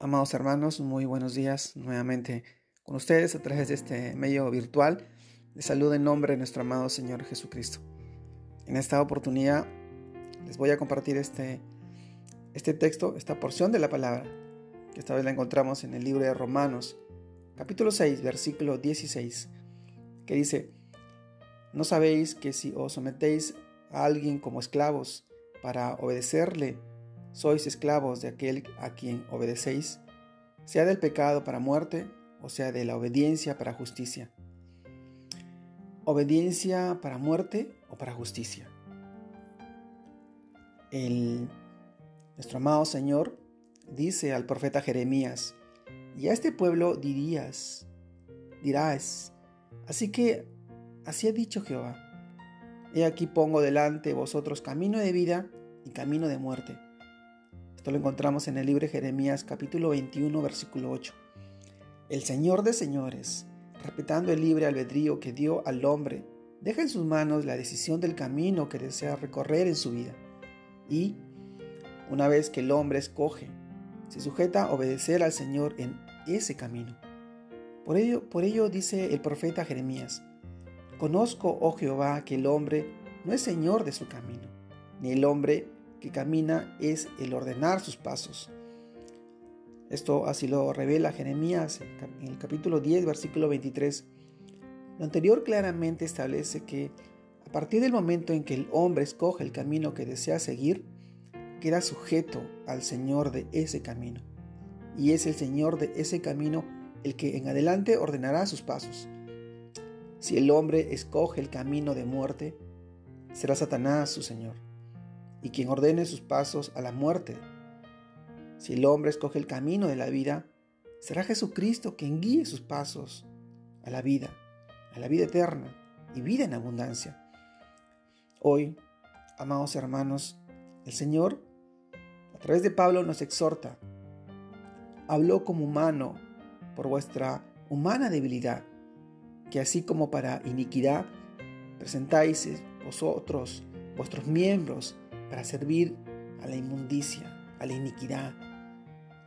Amados hermanos, muy buenos días nuevamente con ustedes a través de este medio virtual. Les saludo en nombre de nuestro amado Señor Jesucristo. En esta oportunidad les voy a compartir este, este texto, esta porción de la palabra, que esta vez la encontramos en el libro de Romanos, capítulo 6, versículo 16, que dice, ¿no sabéis que si os sometéis a alguien como esclavos para obedecerle, sois esclavos de aquel a quien obedecéis, sea del pecado para muerte o sea de la obediencia para justicia. Obediencia para muerte o para justicia. El, nuestro amado Señor dice al profeta Jeremías, y a este pueblo dirías, dirás, así que así ha dicho Jehová, he aquí pongo delante vosotros camino de vida y camino de muerte esto lo encontramos en el libro de Jeremías capítulo 21 versículo 8. El Señor de señores, respetando el libre albedrío que dio al hombre, deja en sus manos la decisión del camino que desea recorrer en su vida. Y, una vez que el hombre escoge, se sujeta a obedecer al Señor en ese camino. Por ello, por ello dice el profeta Jeremías, Conozco, oh Jehová, que el hombre no es Señor de su camino, ni el hombre que camina es el ordenar sus pasos. Esto así lo revela Jeremías en el capítulo 10, versículo 23. Lo anterior claramente establece que a partir del momento en que el hombre escoge el camino que desea seguir, queda sujeto al Señor de ese camino. Y es el Señor de ese camino el que en adelante ordenará sus pasos. Si el hombre escoge el camino de muerte, será Satanás su Señor y quien ordene sus pasos a la muerte. Si el hombre escoge el camino de la vida, será Jesucristo quien guíe sus pasos a la vida, a la vida eterna y vida en abundancia. Hoy, amados hermanos, el Señor, a través de Pablo, nos exhorta. Habló como humano por vuestra humana debilidad, que así como para iniquidad presentáis vosotros vuestros miembros para servir a la inmundicia, a la iniquidad.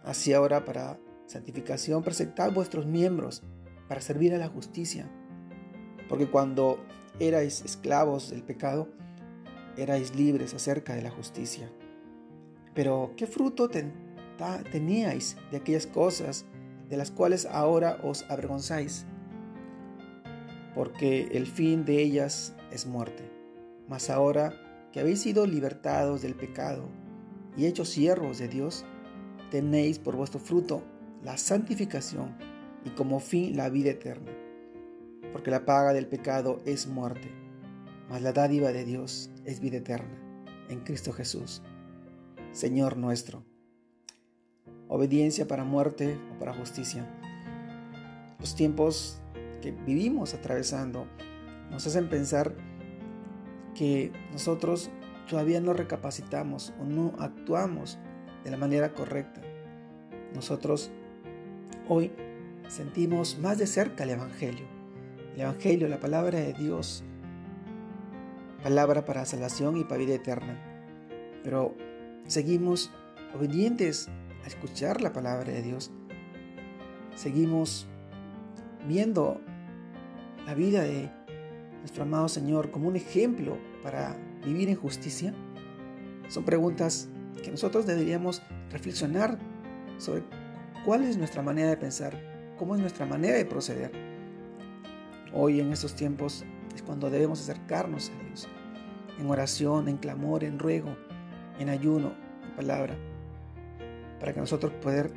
Así ahora para santificación presentad vuestros miembros para servir a la justicia. Porque cuando erais esclavos del pecado, erais libres acerca de la justicia. Pero ¿qué fruto teníais de aquellas cosas de las cuales ahora os avergonzáis? Porque el fin de ellas es muerte. Mas ahora que habéis sido libertados del pecado y hechos siervos de Dios, tenéis por vuestro fruto la santificación y como fin la vida eterna. Porque la paga del pecado es muerte, mas la dádiva de Dios es vida eterna en Cristo Jesús, Señor nuestro. Obediencia para muerte o para justicia. Los tiempos que vivimos atravesando nos hacen pensar que nosotros todavía no recapacitamos o no actuamos de la manera correcta. Nosotros hoy sentimos más de cerca el Evangelio. El Evangelio, la palabra de Dios, palabra para salvación y para vida eterna. Pero seguimos obedientes a escuchar la palabra de Dios. Seguimos viendo la vida de nuestro amado Señor como un ejemplo para vivir en justicia? Son preguntas que nosotros deberíamos reflexionar sobre cuál es nuestra manera de pensar, cómo es nuestra manera de proceder. Hoy en estos tiempos es cuando debemos acercarnos a Dios, en oración, en clamor, en ruego, en ayuno, en palabra, para que nosotros poder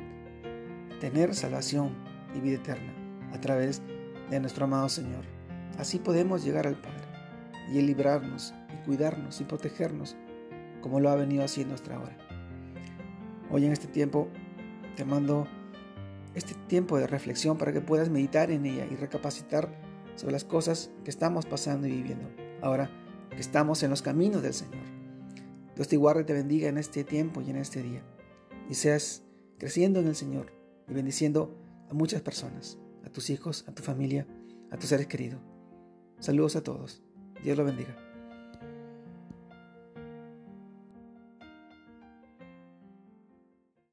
tener salvación y vida eterna a través de nuestro amado Señor. Así podemos llegar al Padre y librarnos y cuidarnos y protegernos como lo ha venido haciendo hasta ahora. Hoy en este tiempo te mando este tiempo de reflexión para que puedas meditar en ella y recapacitar sobre las cosas que estamos pasando y viviendo. Ahora que estamos en los caminos del Señor. Dios te guarde y te bendiga en este tiempo y en este día. Y seas creciendo en el Señor y bendiciendo a muchas personas, a tus hijos, a tu familia, a tus seres queridos. Saludos a todos. Dios lo bendiga.